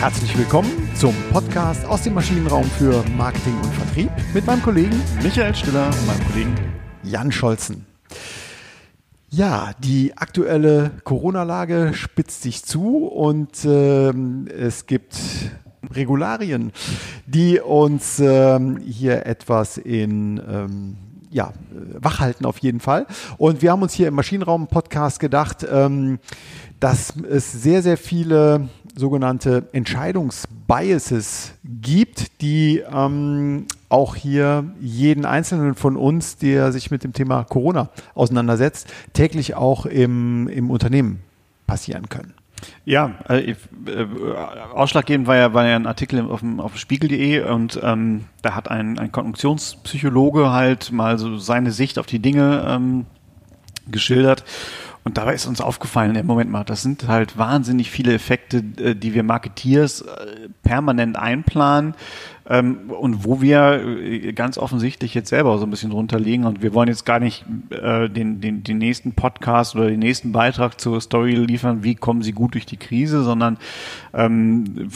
Herzlich willkommen zum Podcast aus dem Maschinenraum für Marketing und Vertrieb mit meinem Kollegen Michael Stiller und meinem Kollegen Jan Scholzen. Ja, die aktuelle Corona-Lage spitzt sich zu und ähm, es gibt Regularien, die uns ähm, hier etwas in ähm, ja, wachhalten auf jeden Fall. Und wir haben uns hier im Maschinenraum-Podcast gedacht, ähm, dass es sehr, sehr viele sogenannte Entscheidungsbiases gibt, die ähm, auch hier jeden Einzelnen von uns, der sich mit dem Thema Corona auseinandersetzt, täglich auch im, im Unternehmen passieren können. Ja, äh, äh, ausschlaggebend war ja, war ja ein Artikel auf dem, auf Spiegel.de und ähm, da hat ein, ein Konjunktionspsychologe halt mal so seine Sicht auf die Dinge ähm, geschildert. Und dabei ist uns aufgefallen, im Moment mal, das sind halt wahnsinnig viele Effekte, äh, die wir Marketeers äh, permanent einplanen ähm, und wo wir äh, ganz offensichtlich jetzt selber so ein bisschen drunter liegen. Und wir wollen jetzt gar nicht äh, den, den, den nächsten Podcast oder den nächsten Beitrag zur Story liefern, wie kommen sie gut durch die Krise, sondern ähm,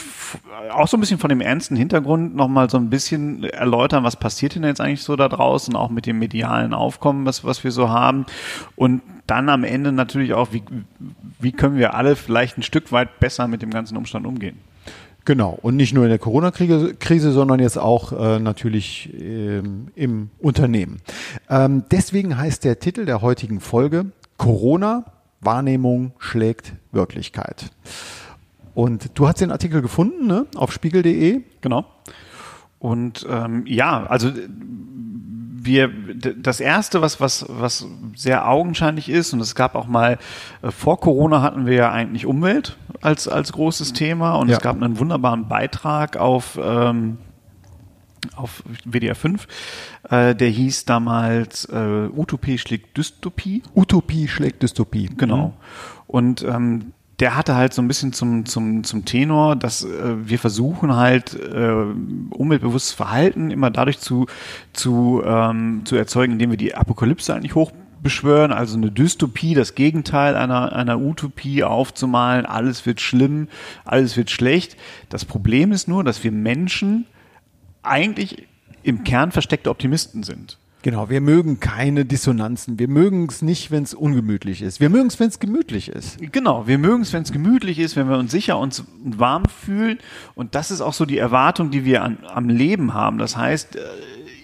auch so ein bisschen von dem ernsten Hintergrund nochmal so ein bisschen erläutern, was passiert denn jetzt eigentlich so da draußen, auch mit dem medialen Aufkommen, was, was wir so haben. Und dann am Ende natürlich auch, wie, wie können wir alle vielleicht ein Stück weit besser mit dem ganzen Umstand umgehen. Genau, und nicht nur in der Corona-Krise, sondern jetzt auch äh, natürlich ähm, im Unternehmen. Ähm, deswegen heißt der Titel der heutigen Folge Corona, Wahrnehmung schlägt Wirklichkeit. Und du hast den Artikel gefunden ne? auf spiegel.de. Genau. Und ähm, ja, also wir das erste, was was was sehr augenscheinlich ist, und es gab auch mal äh, vor Corona hatten wir ja eigentlich Umwelt als als großes Thema und ja. es gab einen wunderbaren Beitrag auf ähm, auf WDR 5, äh, der hieß damals äh, Utopie schlägt Dystopie. Utopie schlägt Dystopie. Genau. Mhm. Und ähm, der hatte halt so ein bisschen zum, zum, zum Tenor, dass äh, wir versuchen halt äh, umweltbewusstes Verhalten immer dadurch zu, zu, ähm, zu erzeugen, indem wir die Apokalypse eigentlich hoch beschwören, also eine Dystopie, das Gegenteil einer, einer Utopie aufzumalen, alles wird schlimm, alles wird schlecht. Das Problem ist nur, dass wir Menschen eigentlich im Kern versteckte Optimisten sind. Genau, wir mögen keine Dissonanzen. Wir mögen es nicht, wenn es ungemütlich ist. Wir mögen es, wenn es gemütlich ist. Genau, wir mögen es, wenn es gemütlich ist, wenn wir uns sicher und warm fühlen. Und das ist auch so die Erwartung, die wir an, am Leben haben. Das heißt, äh,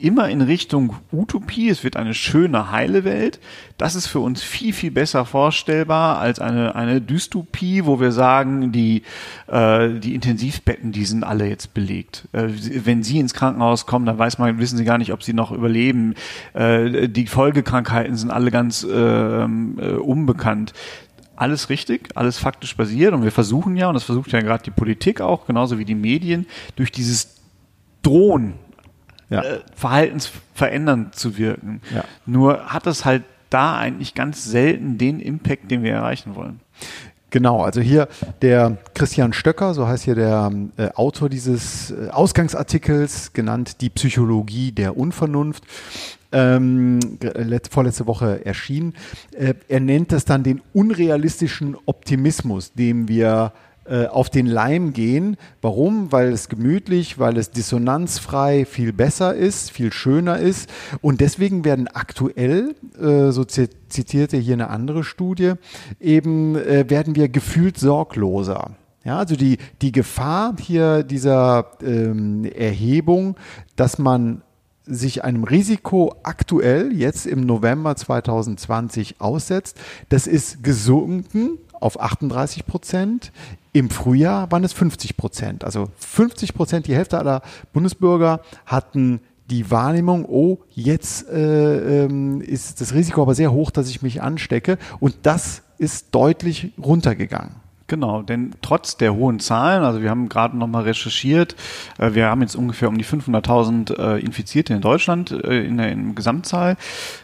immer in Richtung Utopie. Es wird eine schöne, heile Welt. Das ist für uns viel, viel besser vorstellbar als eine, eine Dystopie, wo wir sagen, die, äh, die Intensivbetten, die sind alle jetzt belegt. Äh, wenn Sie ins Krankenhaus kommen, dann weiß man, wissen Sie gar nicht, ob Sie noch überleben. Äh, die Folgekrankheiten sind alle ganz ähm, äh, unbekannt alles richtig, alles faktisch basiert und wir versuchen ja, und das versucht ja gerade die Politik auch, genauso wie die Medien, durch dieses Drohen ja. äh, verhaltensverändernd zu wirken. Ja. Nur hat es halt da eigentlich ganz selten den Impact, den wir erreichen wollen. Genau, also hier der Christian Stöcker, so heißt hier der äh, Autor dieses äh, Ausgangsartikels, genannt Die Psychologie der Unvernunft, ähm, vorletzte Woche erschienen. Äh, er nennt das dann den unrealistischen Optimismus, dem wir äh, auf den Leim gehen. Warum? Weil es gemütlich, weil es dissonanzfrei viel besser ist, viel schöner ist. Und deswegen werden aktuell, äh, so zitierte hier eine andere Studie, eben äh, werden wir gefühlt sorgloser. Ja, also die, die Gefahr hier dieser ähm, Erhebung, dass man sich einem Risiko aktuell jetzt im November 2020 aussetzt, das ist gesunken auf 38 Prozent. Im Frühjahr waren es 50 Prozent. Also 50 Prozent, die Hälfte aller Bundesbürger hatten die Wahrnehmung, oh, jetzt äh, ähm, ist das Risiko aber sehr hoch, dass ich mich anstecke. Und das ist deutlich runtergegangen. Genau, denn trotz der hohen Zahlen, also wir haben gerade nochmal recherchiert, äh, wir haben jetzt ungefähr um die 500.000 äh, Infizierte in Deutschland äh, in der in Gesamtzahl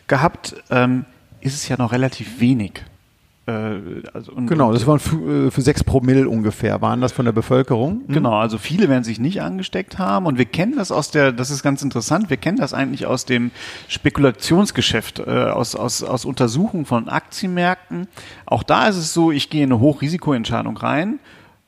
gehabt, ähm, ist es ja noch relativ wenig. Äh, also und, genau, das waren für, äh, für sechs Promille ungefähr, waren das von der Bevölkerung. Mhm. Genau, also viele werden sich nicht angesteckt haben und wir kennen das aus der, das ist ganz interessant, wir kennen das eigentlich aus dem Spekulationsgeschäft, äh, aus, aus, aus Untersuchungen von Aktienmärkten. Auch da ist es so, ich gehe in eine Hochrisikoentscheidung rein,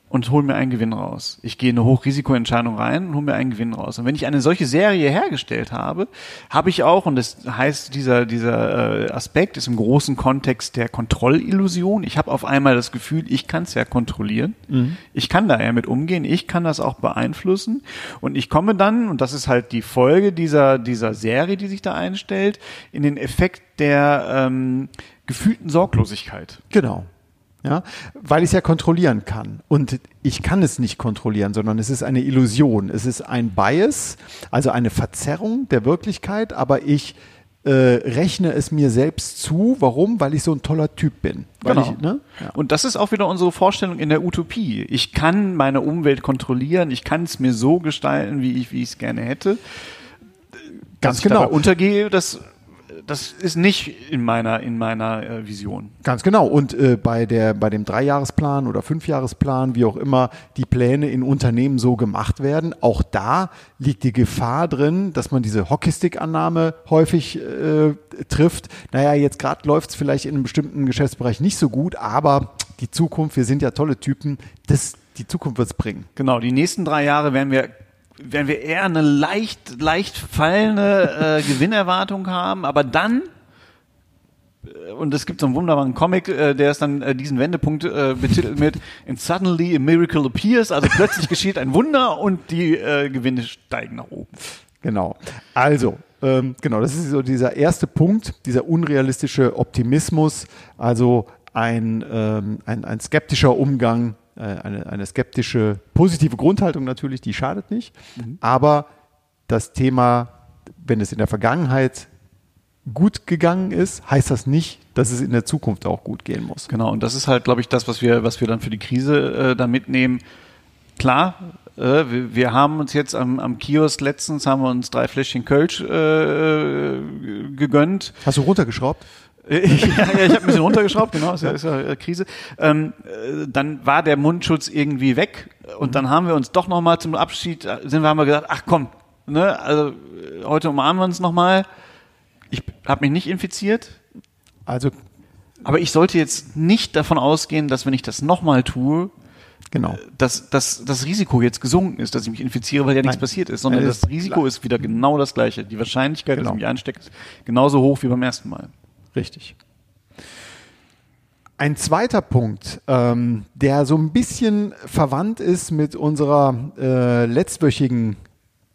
und hole mir einen Gewinn raus. Ich gehe eine Hochrisikoentscheidung rein und hole mir einen Gewinn raus. Und wenn ich eine solche Serie hergestellt habe, habe ich auch, und das heißt, dieser, dieser äh, Aspekt ist im großen Kontext der Kontrollillusion. Ich habe auf einmal das Gefühl, ich kann es ja kontrollieren. Mhm. Ich kann da ja mit umgehen. Ich kann das auch beeinflussen. Und ich komme dann, und das ist halt die Folge dieser, dieser Serie, die sich da einstellt, in den Effekt der ähm, gefühlten Sorglosigkeit. Genau. Ja, weil ich es ja kontrollieren kann. Und ich kann es nicht kontrollieren, sondern es ist eine Illusion. Es ist ein Bias, also eine Verzerrung der Wirklichkeit, aber ich äh, rechne es mir selbst zu. Warum? Weil ich so ein toller Typ bin. Genau. Ich, ne? ja. Und das ist auch wieder unsere Vorstellung in der Utopie. Ich kann meine Umwelt kontrollieren, ich kann es mir so gestalten, wie ich es gerne hätte. Ganz genau. untergehe, das das ist nicht in meiner, in meiner äh, Vision. Ganz genau. Und äh, bei, der, bei dem Dreijahresplan oder Fünfjahresplan, wie auch immer die Pläne in Unternehmen so gemacht werden, auch da liegt die Gefahr drin, dass man diese Hockeystick-Annahme häufig äh, trifft. Naja, jetzt gerade läuft es vielleicht in einem bestimmten Geschäftsbereich nicht so gut, aber die Zukunft, wir sind ja tolle Typen, das, die Zukunft wird es bringen. Genau, die nächsten drei Jahre werden wir werden wir eher eine leicht, leicht fallende äh, Gewinnerwartung haben, aber dann äh, und es gibt so einen wunderbaren Comic, äh, der ist dann äh, diesen Wendepunkt äh, betitelt mit And suddenly a miracle appears, also plötzlich geschieht ein Wunder und die äh, Gewinne steigen nach oben. Genau. Also, ähm, genau, das ist so dieser erste Punkt, dieser unrealistische Optimismus, also ein, ähm, ein, ein skeptischer Umgang eine, eine skeptische, positive Grundhaltung natürlich, die schadet nicht. Mhm. Aber das Thema, wenn es in der Vergangenheit gut gegangen ist, heißt das nicht, dass es in der Zukunft auch gut gehen muss. Genau, und das ist halt, glaube ich, das, was wir, was wir dann für die Krise äh, da mitnehmen. Klar, äh, wir, wir, haben uns jetzt am, am Kiosk letztens haben wir uns drei Fläschchen Kölsch äh, gegönnt. Hast du runtergeschraubt? ja, ja, ich habe ein bisschen runtergeschraubt, genau, ist ja, ist ja Krise. Ähm, äh, dann war der Mundschutz irgendwie weg und dann haben wir uns doch nochmal zum Abschied, äh, sind wir haben wir gesagt, ach komm, ne, also äh, heute umarmen wir uns nochmal. Ich habe mich nicht infiziert. Also, aber ich sollte jetzt nicht davon ausgehen, dass wenn ich das nochmal tue, Genau. Dass, dass das Risiko jetzt gesunken ist, dass ich mich infiziere, weil ja nichts Nein. passiert ist, sondern das Risiko klar. ist wieder genau das gleiche. Die Wahrscheinlichkeit, genau. dass ich mich anstecke, ist genauso hoch wie beim ersten Mal. Richtig. Ein zweiter Punkt, ähm, der so ein bisschen verwandt ist mit unserer äh, letztwöchigen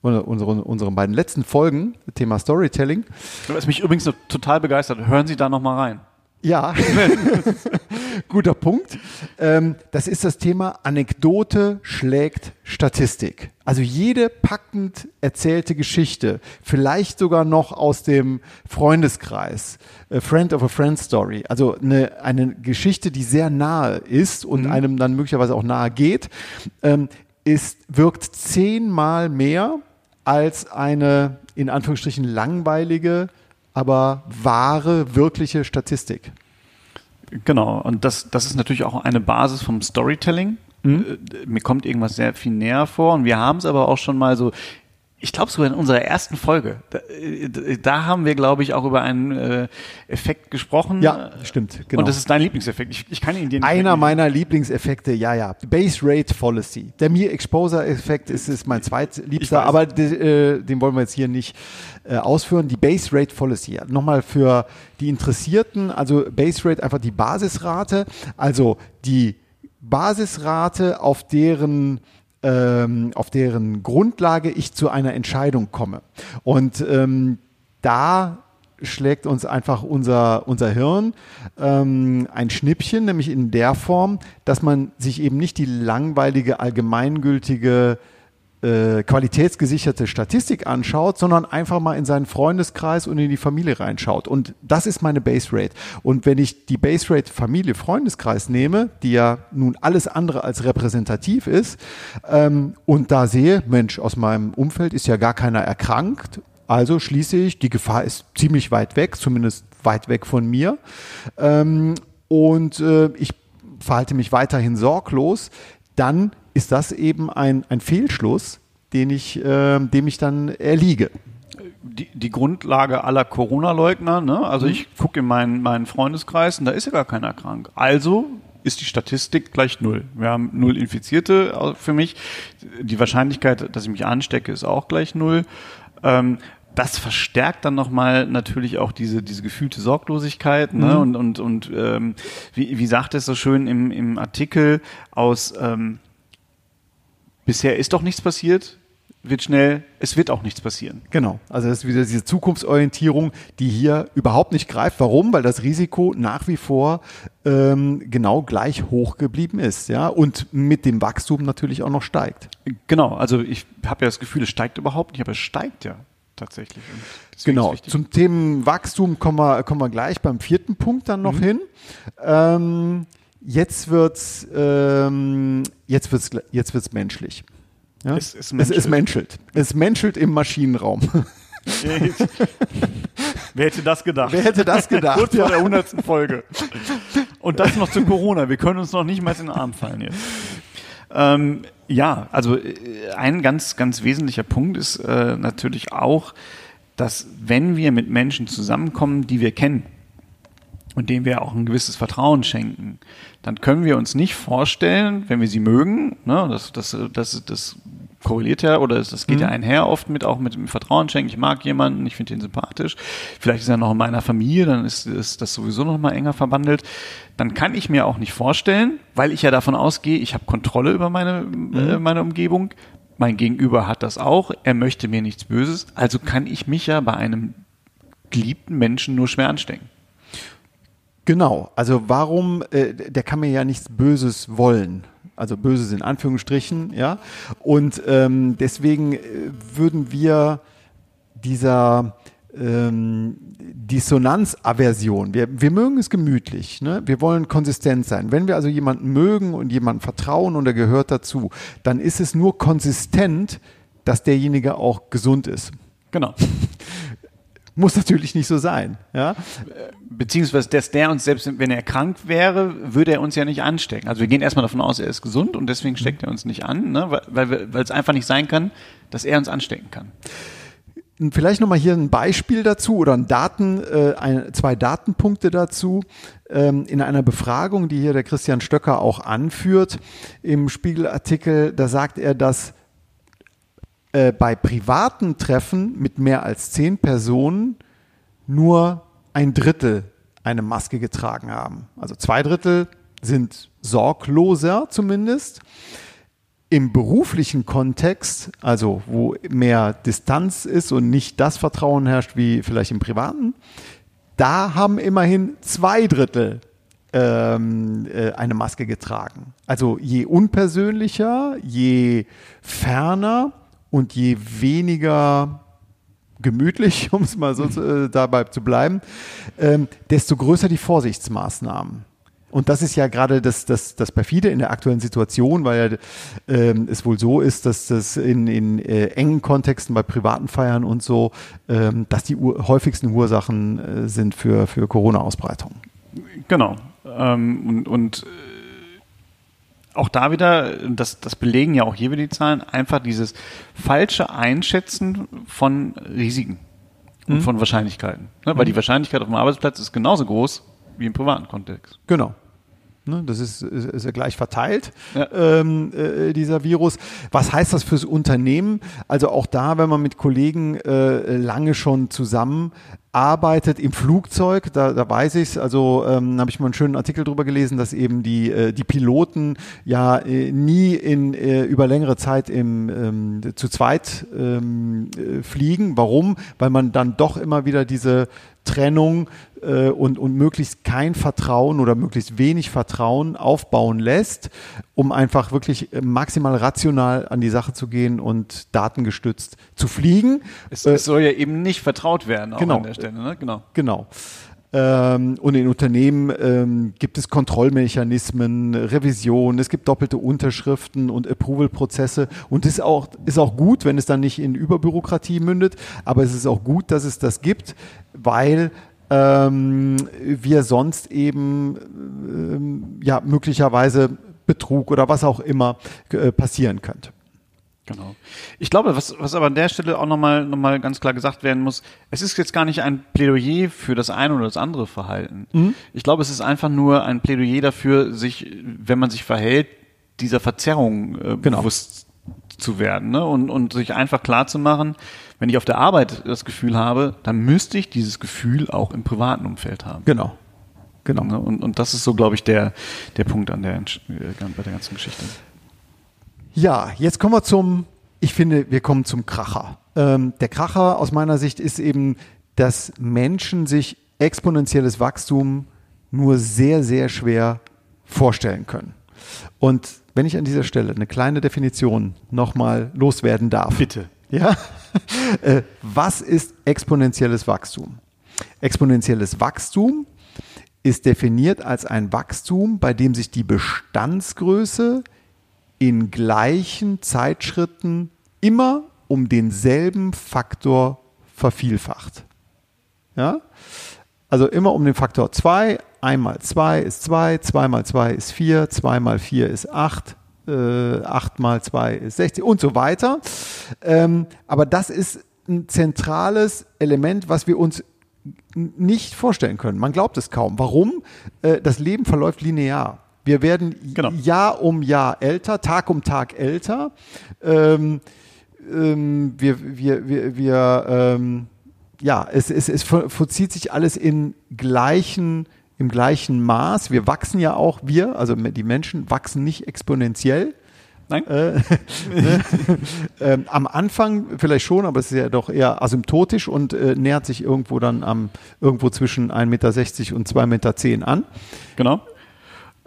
unsere, unseren beiden letzten Folgen, Thema Storytelling. Was mich übrigens total begeistert, hören Sie da nochmal rein. Ja, guter Punkt. Ähm, das ist das Thema Anekdote schlägt Statistik. Also jede packend erzählte Geschichte, vielleicht sogar noch aus dem Freundeskreis, a Friend of a Friend Story, also eine, eine Geschichte, die sehr nahe ist und mhm. einem dann möglicherweise auch nahe geht, ähm, ist, wirkt zehnmal mehr als eine in Anführungsstrichen langweilige aber wahre, wirkliche Statistik. Genau, und das, das ist natürlich auch eine Basis vom Storytelling. Mhm. Äh, mir kommt irgendwas sehr viel näher vor und wir haben es aber auch schon mal so ich glaube sogar in unserer ersten Folge, da, äh, da haben wir, glaube ich, auch über einen äh, Effekt gesprochen. Ja, stimmt. Genau. Und das ist dein Lieblingseffekt. Ich, ich kann ihn dir nicht Einer meiner Lieblingseffekte, ja, ja. Base Rate Fallacy. Der Mir Exposure Effekt ist, ist mein zweitliebster, aber de, äh, den wollen wir jetzt hier nicht äh, ausführen. Die Base Rate Fallacy. Nochmal für die Interessierten, also Base Rate einfach die Basisrate, also die Basisrate, auf deren ähm, auf deren Grundlage ich zu einer Entscheidung komme. Und ähm, da schlägt uns einfach unser, unser Hirn ähm, ein Schnippchen, nämlich in der Form, dass man sich eben nicht die langweilige, allgemeingültige äh, qualitätsgesicherte Statistik anschaut, sondern einfach mal in seinen Freundeskreis und in die Familie reinschaut. Und das ist meine Base Rate. Und wenn ich die Base Rate Familie, Freundeskreis nehme, die ja nun alles andere als repräsentativ ist, ähm, und da sehe, Mensch, aus meinem Umfeld ist ja gar keiner erkrankt, also schließe ich, die Gefahr ist ziemlich weit weg, zumindest weit weg von mir. Ähm, und äh, ich verhalte mich weiterhin sorglos, dann ist das eben ein, ein Fehlschluss, den ich, äh, dem ich dann erliege. Die, die Grundlage aller Corona-Leugner, ne? also mhm. ich gucke in meinen, meinen Freundeskreis und da ist ja gar keiner krank. Also ist die Statistik gleich null. Wir haben null Infizierte für mich. Die Wahrscheinlichkeit, dass ich mich anstecke, ist auch gleich null. Ähm, das verstärkt dann nochmal natürlich auch diese, diese gefühlte Sorglosigkeit. Ne? Mhm. Und, und, und ähm, wie, wie sagt es so schön im, im Artikel aus ähm, bisher ist doch nichts passiert, wird schnell, es wird auch nichts passieren. Genau. Also das ist wieder diese Zukunftsorientierung, die hier überhaupt nicht greift. Warum? Weil das Risiko nach wie vor ähm, genau gleich hoch geblieben ist, ja, und mit dem Wachstum natürlich auch noch steigt. Genau. Also ich habe ja das Gefühl, es steigt überhaupt nicht, aber es steigt ja tatsächlich. Genau. Zum Thema Wachstum kommen wir, kommen wir gleich beim vierten Punkt dann noch mhm. hin. Ähm, jetzt wird's, ähm, jetzt wird's, jetzt wird's menschlich. Ja? Es, es, menschelt. es, es menschelt. Es menschelt im Maschinenraum. Wer hätte das gedacht? Wer hätte das gedacht? Kurz vor der hundertsten Folge. Und das noch zu Corona. Wir können uns noch nicht mal in den Arm fallen jetzt. Ähm, ja, also äh, ein ganz, ganz wesentlicher Punkt ist äh, natürlich auch, dass wenn wir mit Menschen zusammenkommen, die wir kennen und denen wir auch ein gewisses Vertrauen schenken, dann können wir uns nicht vorstellen, wenn wir sie mögen, ne, das, das, das, das korreliert ja oder das geht mhm. ja einher oft mit auch mit dem Vertrauen schenken. Ich mag jemanden, ich finde ihn sympathisch. Vielleicht ist er noch in meiner Familie, dann ist, ist das sowieso noch mal enger verbandelt. Dann kann ich mir auch nicht vorstellen, weil ich ja davon ausgehe, ich habe Kontrolle über meine mhm. äh, meine Umgebung. Mein Gegenüber hat das auch. Er möchte mir nichts Böses. Also kann ich mich ja bei einem geliebten Menschen nur schwer anstecken. Genau, also warum, äh, der kann mir ja nichts Böses wollen. Also Böses in Anführungsstrichen, ja. Und ähm, deswegen äh, würden wir dieser ähm, Dissonanzaversion, wir, wir mögen es gemütlich, ne? wir wollen konsistent sein. Wenn wir also jemanden mögen und jemanden vertrauen und er gehört dazu, dann ist es nur konsistent, dass derjenige auch gesund ist. Genau. Muss natürlich nicht so sein. Ja? Beziehungsweise, dass der uns selbst, wenn er krank wäre, würde er uns ja nicht anstecken. Also wir gehen erstmal davon aus, er ist gesund und deswegen steckt er uns nicht an, ne? weil, weil, weil es einfach nicht sein kann, dass er uns anstecken kann. Vielleicht nochmal hier ein Beispiel dazu oder ein Daten, äh, ein, zwei Datenpunkte dazu. Ähm, in einer Befragung, die hier der Christian Stöcker auch anführt, im Spiegelartikel, da sagt er, dass äh, bei privaten Treffen mit mehr als zehn Personen nur ein Drittel eine Maske getragen haben. Also zwei Drittel sind sorgloser zumindest. Im beruflichen Kontext, also wo mehr Distanz ist und nicht das Vertrauen herrscht wie vielleicht im privaten, da haben immerhin zwei Drittel ähm, äh, eine Maske getragen. Also je unpersönlicher, je ferner, und je weniger gemütlich, um es mal so äh, dabei zu bleiben, ähm, desto größer die Vorsichtsmaßnahmen. Und das ist ja gerade das, das, das perfide in der aktuellen Situation, weil ähm, es wohl so ist, dass das in, in äh, engen Kontexten bei privaten Feiern und so, ähm, dass die ur häufigsten Ursachen äh, sind für, für Corona-Ausbreitung. Genau. Ähm, und, und auch da wieder, das, das belegen ja auch hier wieder die Zahlen, einfach dieses falsche Einschätzen von Risiken und mhm. von Wahrscheinlichkeiten. Ne? Weil mhm. die Wahrscheinlichkeit auf dem Arbeitsplatz ist genauso groß wie im privaten Kontext. Genau. Ne, das ist, ist, ist ja gleich verteilt, ja. Ähm, äh, dieser Virus. Was heißt das fürs Unternehmen? Also auch da, wenn man mit Kollegen äh, lange schon zusammen arbeitet im Flugzeug, da, da weiß ich es, also ähm, habe ich mal einen schönen Artikel drüber gelesen, dass eben die, äh, die Piloten ja äh, nie in, äh, über längere Zeit im, ähm, zu zweit ähm, äh, fliegen. Warum? Weil man dann doch immer wieder diese Trennung äh, und, und möglichst kein Vertrauen oder möglichst wenig Vertrauen aufbauen lässt, um einfach wirklich maximal rational an die Sache zu gehen und datengestützt zu fliegen. Es, äh, es soll ja eben nicht vertraut werden auch genau, Stelle, ne? Genau. Genau. Ähm, und in Unternehmen ähm, gibt es Kontrollmechanismen, Revision, es gibt doppelte Unterschriften und Approval-Prozesse. Und ist auch, ist auch gut, wenn es dann nicht in Überbürokratie mündet, aber es ist auch gut, dass es das gibt, weil ähm, wir sonst eben ähm, ja möglicherweise Betrug oder was auch immer äh, passieren könnte. Genau. Ich glaube, was, was aber an der Stelle auch nochmal noch mal ganz klar gesagt werden muss, es ist jetzt gar nicht ein Plädoyer für das eine oder das andere Verhalten. Mhm. Ich glaube, es ist einfach nur ein Plädoyer dafür, sich, wenn man sich verhält, dieser Verzerrung äh, genau. bewusst zu werden ne? und, und sich einfach klar zu machen, wenn ich auf der Arbeit das Gefühl habe, dann müsste ich dieses Gefühl auch im privaten Umfeld haben. Genau. Genau. Ne? Und, und das ist so, glaube ich, der, der Punkt an der, äh, bei der ganzen Geschichte. Ja, jetzt kommen wir zum, ich finde, wir kommen zum Kracher. Ähm, der Kracher aus meiner Sicht ist eben, dass Menschen sich exponentielles Wachstum nur sehr, sehr schwer vorstellen können. Und wenn ich an dieser Stelle eine kleine Definition nochmal loswerden darf. Bitte. Ja. Äh, was ist exponentielles Wachstum? Exponentielles Wachstum ist definiert als ein Wachstum, bei dem sich die Bestandsgröße in gleichen Zeitschritten immer um denselben Faktor vervielfacht. Ja? Also immer um den Faktor 2. 1 mal 2 ist 2, 2 mal 2 ist 4, 2 mal 4 ist 8, äh, 8 mal 2 ist 60 und so weiter. Ähm, aber das ist ein zentrales Element, was wir uns nicht vorstellen können. Man glaubt es kaum. Warum? Äh, das Leben verläuft linear. Wir werden genau. Jahr um Jahr älter, Tag um Tag älter. Ähm, ähm, wir, wir, wir, wir ähm, ja, es, es, es vollzieht sich alles in gleichen, im gleichen Maß. Wir wachsen ja auch, wir, also die Menschen wachsen nicht exponentiell. Nein. Äh, äh, am Anfang vielleicht schon, aber es ist ja doch eher asymptotisch und äh, nähert sich irgendwo dann am irgendwo zwischen 1,60 Meter und 2,10 Meter an. Genau.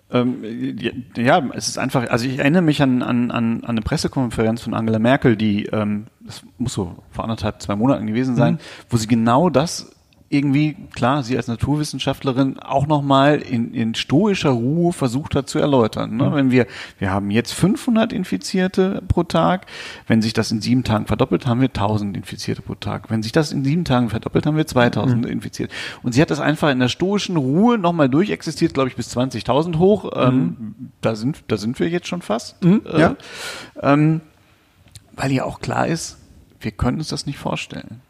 Ähm, ja, es ist einfach, also ich erinnere mich an, an, an eine Pressekonferenz von Angela Merkel, die, ähm, das muss so vor anderthalb, zwei Monaten gewesen sein, mhm. wo sie genau das irgendwie, klar, sie als Naturwissenschaftlerin auch nochmal in, in stoischer Ruhe versucht hat zu erläutern. Ne? Mhm. Wenn wir, wir haben jetzt 500 Infizierte pro Tag, wenn sich das in sieben Tagen verdoppelt, haben wir 1000 Infizierte pro Tag. Wenn sich das in sieben Tagen verdoppelt, haben wir 2000 mhm. Infiziert. Und sie hat das einfach in der stoischen Ruhe nochmal durchexistiert, glaube ich, bis 20.000 hoch. Ähm, mhm. da sind, da sind wir jetzt schon fast. Mhm, äh, ja. Ähm, weil ja auch klar ist, wir können uns das nicht vorstellen.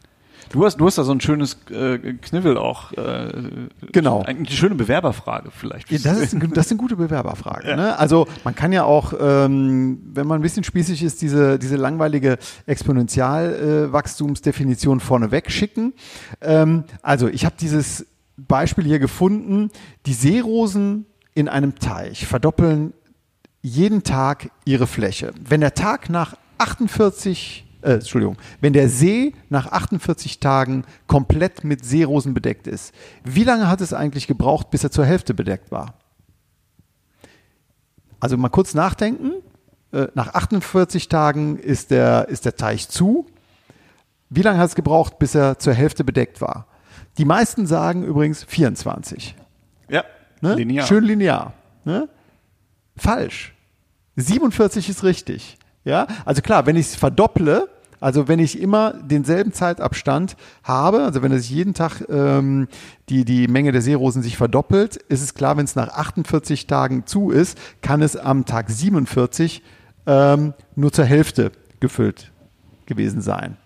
Du hast, du hast da so ein schönes äh, Kniffel auch. Äh, genau. Eine schöne Bewerberfrage vielleicht. Ja, das, ist das eine gute Bewerberfrage. Ja. Ne? Also man kann ja auch, ähm, wenn man ein bisschen spießig ist, diese, diese langweilige Exponentialwachstumsdefinition äh, vorneweg schicken. Ähm, also ich habe dieses Beispiel hier gefunden. Die Seerosen in einem Teich verdoppeln jeden Tag ihre Fläche. Wenn der Tag nach 48 äh, Entschuldigung, wenn der See nach 48 Tagen komplett mit Seerosen bedeckt ist, wie lange hat es eigentlich gebraucht, bis er zur Hälfte bedeckt war? Also mal kurz nachdenken. Äh, nach 48 Tagen ist der, ist der Teich zu. Wie lange hat es gebraucht, bis er zur Hälfte bedeckt war? Die meisten sagen übrigens 24. Ja, ne? linear. Schön linear. Ne? Falsch. 47 ist richtig. Ja, also klar, wenn ich es verdopple, also wenn ich immer denselben Zeitabstand habe, also wenn es jeden Tag ähm, die, die Menge der Seerosen sich verdoppelt, ist es klar, wenn es nach 48 Tagen zu ist, kann es am Tag 47 ähm, nur zur Hälfte gefüllt gewesen sein.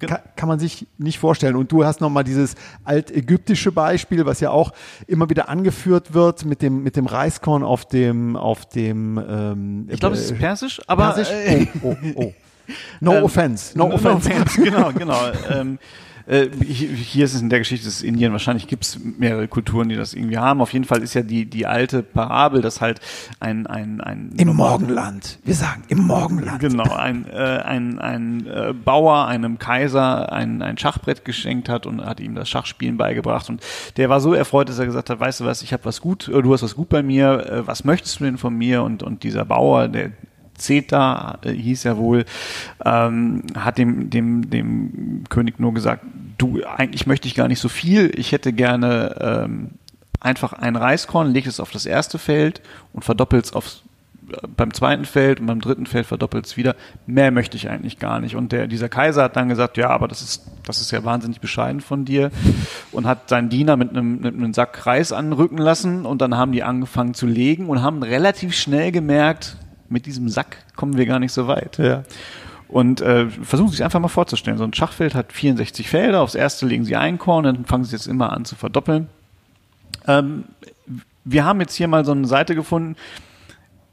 Kann, kann, man sich nicht vorstellen. Und du hast nochmal dieses altägyptische Beispiel, was ja auch immer wieder angeführt wird mit dem, mit dem Reiskorn auf dem, auf dem ähm, Ich glaube, äh, es ist persisch, aber persisch? Äh, oh, oh, oh. No ähm, offense. No, no offense. offense. genau, genau. ähm, äh, hier ist es in der Geschichte des Indien, wahrscheinlich gibt es mehrere Kulturen, die das irgendwie haben. Auf jeden Fall ist ja die, die alte Parabel, dass halt ein, ein, ein Im Morgenland, wir sagen im Morgenland. Genau, ein, äh, ein, ein äh, Bauer einem Kaiser ein, ein Schachbrett geschenkt hat und hat ihm das Schachspielen beigebracht. Und der war so erfreut, dass er gesagt hat, weißt du was, ich habe was gut, du hast was gut bei mir, äh, was möchtest du denn von mir? Und, und dieser Bauer, der Zeta äh, hieß er wohl, ähm, hat dem, dem, dem König nur gesagt, du, eigentlich möchte ich gar nicht so viel, ich hätte gerne ähm, einfach ein Reiskorn, leg es auf das erste Feld und verdoppelt es aufs äh, beim zweiten Feld und beim dritten Feld verdoppelt es wieder. Mehr möchte ich eigentlich gar nicht. Und der, dieser Kaiser hat dann gesagt, ja, aber das ist, das ist ja wahnsinnig bescheiden von dir. Und hat seinen Diener mit einem, mit einem Sack Reis anrücken lassen. Und dann haben die angefangen zu legen und haben relativ schnell gemerkt, mit diesem Sack kommen wir gar nicht so weit. Ja. Und äh, versuchen Sie sich einfach mal vorzustellen. So ein Schachfeld hat 64 Felder. Aufs erste legen Sie ein Korn, dann fangen Sie jetzt immer an zu verdoppeln. Ähm, wir haben jetzt hier mal so eine Seite gefunden.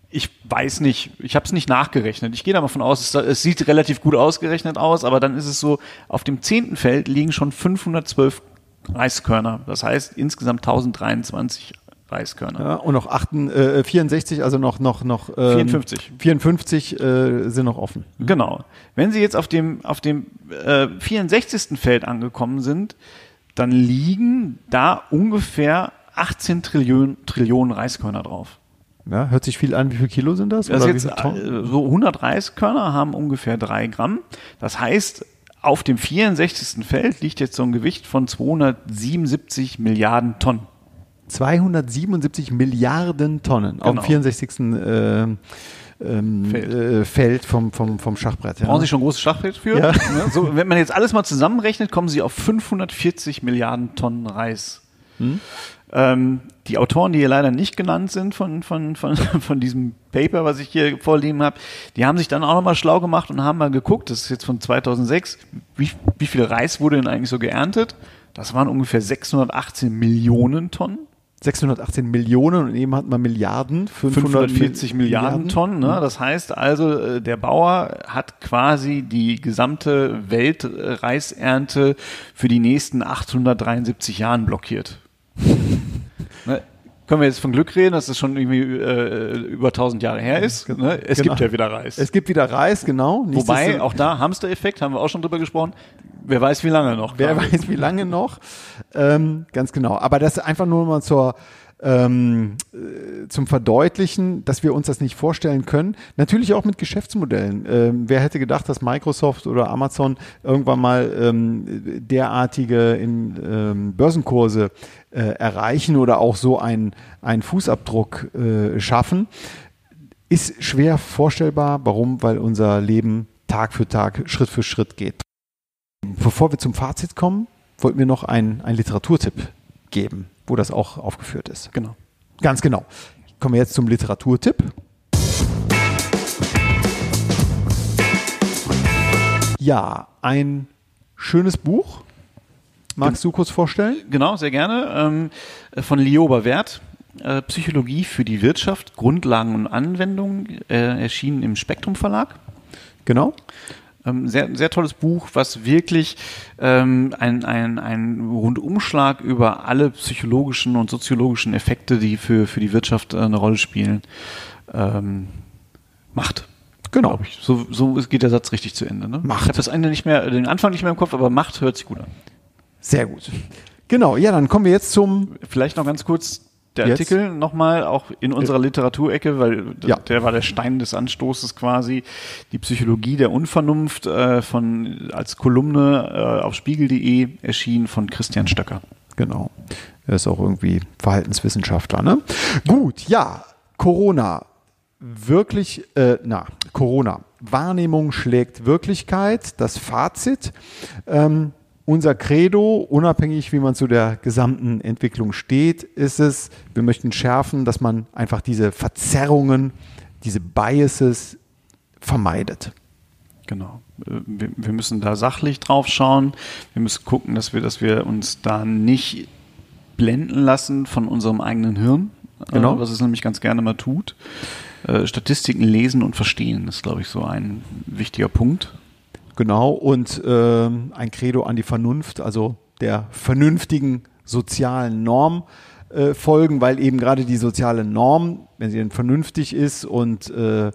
Ich weiß nicht, ich habe es nicht nachgerechnet. Ich gehe da mal von aus, es, es, sieht relativ gut ausgerechnet aus, aber dann ist es so, auf dem zehnten Feld liegen schon 512 Reiskörner. Das heißt insgesamt 1023 Reiskörner. Ja, und noch 8, äh, 64, also noch, noch, noch ähm, 54. 54 äh, sind noch offen. Genau. Wenn Sie jetzt auf dem, auf dem äh, 64. Feld angekommen sind, dann liegen da ungefähr 18 Trillionen, Trillionen Reiskörner drauf. Ja, hört sich viel an. Wie viel Kilo sind das? das jetzt, äh, so 100 Reiskörner haben ungefähr drei Gramm. Das heißt, auf dem 64. Feld liegt jetzt so ein Gewicht von 277 Milliarden Tonnen. 277 Milliarden Tonnen genau. auf dem 64. Äh, ähm, Feld. Äh, Feld, vom, vom, vom Schachbrett. Ja. Brauchen Sie schon ein großes Schachbrett für? Ja. So, wenn man jetzt alles mal zusammenrechnet, kommen Sie auf 540 Milliarden Tonnen Reis. Hm? Ähm, die Autoren, die hier leider nicht genannt sind von, von, von, von diesem Paper, was ich hier vorliegen habe, die haben sich dann auch nochmal schlau gemacht und haben mal geguckt, das ist jetzt von 2006, wie, wie viel Reis wurde denn eigentlich so geerntet? Das waren ungefähr 618 Millionen Tonnen. 618 Millionen und eben hat man Milliarden, 540 Milliarden, Milliarden Tonnen. Ne? Das heißt also, äh, der Bauer hat quasi die gesamte Weltreisernte für die nächsten 873 Jahren blockiert. ne? Können wir jetzt von Glück reden, dass es schon irgendwie äh, über 1000 Jahre her ist. Ne? Es genau. gibt ja wieder Reis. Es gibt wieder Reis, genau. Wobei, auch da Hamster-Effekt, haben wir auch schon drüber gesprochen. Wer weiß, wie lange noch. Wer weiß, wie lange noch. Ähm, ganz genau. Aber das einfach nur mal zur, ähm, äh, zum Verdeutlichen, dass wir uns das nicht vorstellen können. Natürlich auch mit Geschäftsmodellen. Ähm, wer hätte gedacht, dass Microsoft oder Amazon irgendwann mal ähm, derartige in, ähm, Börsenkurse äh, erreichen oder auch so einen, einen Fußabdruck äh, schaffen? Ist schwer vorstellbar. Warum? Weil unser Leben Tag für Tag, Schritt für Schritt geht. Bevor wir zum Fazit kommen, wollten wir noch einen, einen Literaturtipp geben, wo das auch aufgeführt ist. Genau. Ganz genau. Kommen wir jetzt zum Literaturtipp. Ja, ein schönes Buch. Magst du kurz vorstellen? Genau, sehr gerne. Ähm, von Lioba Wert. Äh, Psychologie für die Wirtschaft, Grundlagen und Anwendungen, äh, erschienen im Spektrum Verlag. Genau. Ähm, sehr, sehr tolles Buch, was wirklich ähm, ein, ein, ein Rundumschlag über alle psychologischen und soziologischen Effekte, die für, für die Wirtschaft äh, eine Rolle spielen, ähm, macht. Genau. Ich. So, so geht der Satz richtig zu Ende. Ne? Macht. Ich habe das Ende nicht mehr, den Anfang nicht mehr im Kopf, aber Macht hört sich gut an. Sehr gut. Genau, ja, dann kommen wir jetzt zum. Vielleicht noch ganz kurz der Jetzt? Artikel nochmal, auch in unserer Literaturecke, weil ja. der war der Stein des Anstoßes quasi, die Psychologie der Unvernunft äh, von als Kolumne äh, auf spiegel.de erschienen von Christian Stöcker. Genau. Er ist auch irgendwie Verhaltenswissenschaftler, ne? Gut, ja, Corona. Wirklich, äh, na, Corona. Wahrnehmung schlägt Wirklichkeit. Das Fazit. Ähm, unser Credo, unabhängig wie man zu der gesamten Entwicklung steht, ist es, wir möchten schärfen, dass man einfach diese Verzerrungen, diese Biases vermeidet. Genau. Wir, müssen da sachlich drauf schauen. Wir müssen gucken, dass wir, dass wir uns da nicht blenden lassen von unserem eigenen Hirn, äh, genau. was es nämlich ganz gerne mal tut. Äh, Statistiken lesen und verstehen ist, glaube ich, so ein wichtiger Punkt. Genau, und äh, ein Credo an die Vernunft, also der vernünftigen sozialen Norm äh, folgen, weil eben gerade die soziale Norm, wenn sie denn vernünftig ist und äh, äh,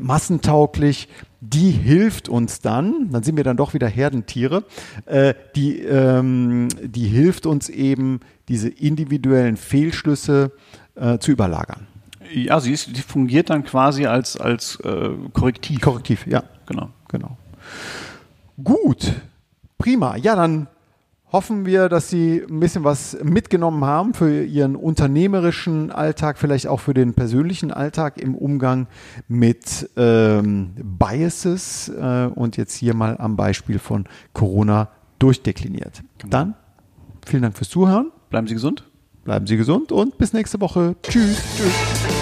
massentauglich, die hilft uns dann, dann sind wir dann doch wieder Herdentiere, äh, die, ähm, die hilft uns eben, diese individuellen Fehlschlüsse äh, zu überlagern. Ja, sie, ist, die fungiert dann quasi als, als äh, Korrektiv. Korrektiv, ja. Genau. Genau. Gut, prima. Ja, dann hoffen wir, dass Sie ein bisschen was mitgenommen haben für Ihren unternehmerischen Alltag, vielleicht auch für den persönlichen Alltag im Umgang mit ähm, Biases äh, und jetzt hier mal am Beispiel von Corona durchdekliniert. Genau. Dann vielen Dank fürs Zuhören. Bleiben Sie gesund. Bleiben Sie gesund und bis nächste Woche. Tschüss. Tschüss.